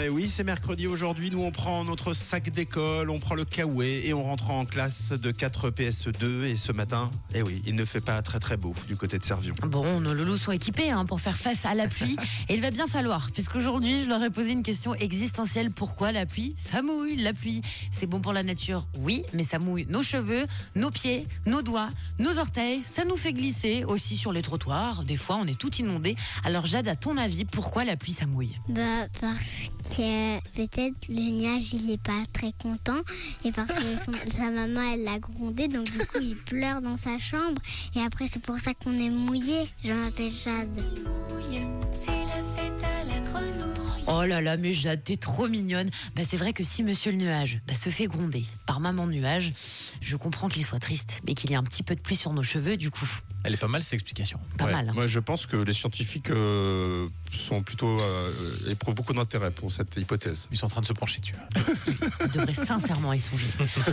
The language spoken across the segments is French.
Eh oui, c'est mercredi aujourd'hui. Nous, on prend notre sac d'école, on prend le kawaii et on rentre en classe de 4 PS2. Et ce matin, eh oui, il ne fait pas très très beau du côté de Servion. Bon, nos loulous sont équipés hein, pour faire face à la pluie. Et il va bien falloir, puisqu'aujourd'hui, je leur ai posé une question existentielle. Pourquoi la pluie Ça mouille, la pluie. C'est bon pour la nature, oui, mais ça mouille nos cheveux, nos pieds, nos doigts, nos orteils. Ça nous fait glisser aussi sur les trottoirs. Des fois, on est tout inondé. Alors, Jade, à ton avis, pourquoi la pluie, ça mouille? Bah parce que peut-être le nuage il est pas très content et parce que son- sa maman elle l'a grondé donc du coup il pleure dans sa chambre et après c'est pour ça qu'on est mouillé. Je m'appelle Jade. C'est la fête à la grenouille. Oh là là, mais Jade, t'es trop mignonne. Bah, c'est vrai que si monsieur le nuage bah, se fait gronder par maman nuage, je comprends qu'il soit triste, mais qu'il y ait un petit peu de pluie sur nos cheveux, du coup. Elle est pas mal cette explication. Pas Ouais, mal. hein. Moi, je pense que les scientifiques euh, sont plutôt euh, éprouvent beaucoup d'intérêt pour cette hypothèse. Ils sont en train de se pencher dessus. On devrait sincèrement y songer.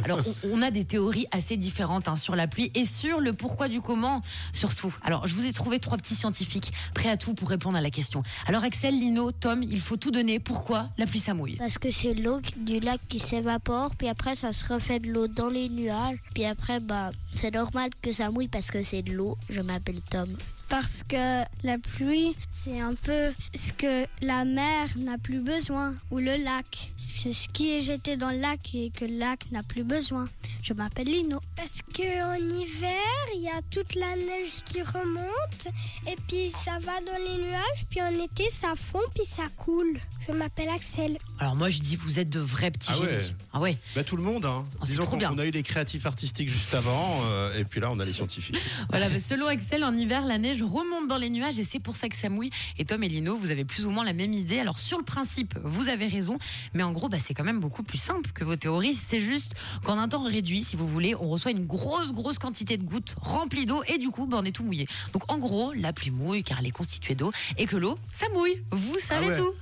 Alors, on, on a des théories assez différentes hein, sur la pluie et sur le pourquoi du comment, surtout. Alors, je vous ai trouvé trois petits scientifiques prêts à tout pour répondre à la question. Alors, Axel, Lino, Tom, il faut tout donner. Pourquoi la pluie, ça mouille Parce que c'est l'eau du lac qui s'évapore, puis après ça se refait de l'eau dans les nuages, puis après bah c'est normal que ça mouille parce que c'est de l'eau. Je m'appelle Tom. Parce que la pluie, c'est un peu ce que la mer n'a plus besoin, ou le lac. C'est ce qui est jeté dans le lac et que le lac n'a plus besoin. Je m'appelle Lino. Parce qu'en hiver, il y a toute la neige qui remonte, et puis ça va dans les nuages, puis en été, ça fond, puis ça coule. Je m'appelle Axel. Alors, moi, je dis, vous êtes de vrais petits Ah ouais. génies. Ah ouais. Bah, tout le monde, hein. Oh, Disons trop qu'on bien. on a eu les créatifs artistiques juste avant, euh, et puis là, on a les scientifiques. Voilà, mais selon Excel, en hiver, la neige remonte dans les nuages et c'est pour ça que ça mouille. Et Tom et Lino, vous avez plus ou moins la même idée. Alors, sur le principe, vous avez raison, mais en gros, bah, c'est quand même beaucoup plus simple que vos théories. C'est juste qu'en un temps réduit, si vous voulez, on reçoit une grosse, grosse quantité de gouttes remplies d'eau et du coup, bah, on est tout mouillé. Donc, en gros, la pluie mouille car elle est constituée d'eau et que l'eau, ça mouille. Vous savez ouais. tout.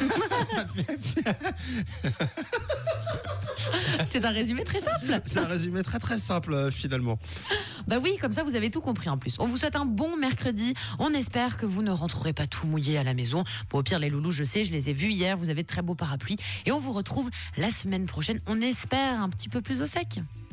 c'est un résumé très simple. C'est un résumé très très simple, euh, finalement. Bah oui, comme ça vous avez tout compris en plus. On vous souhaite un bon mercredi. On espère que vous ne rentrerez pas tout mouillé à la maison. Bon, au pire, les loulous, je sais, je les ai vus hier. Vous avez de très beaux parapluies. Et on vous retrouve la semaine prochaine. On espère un petit peu plus au sec.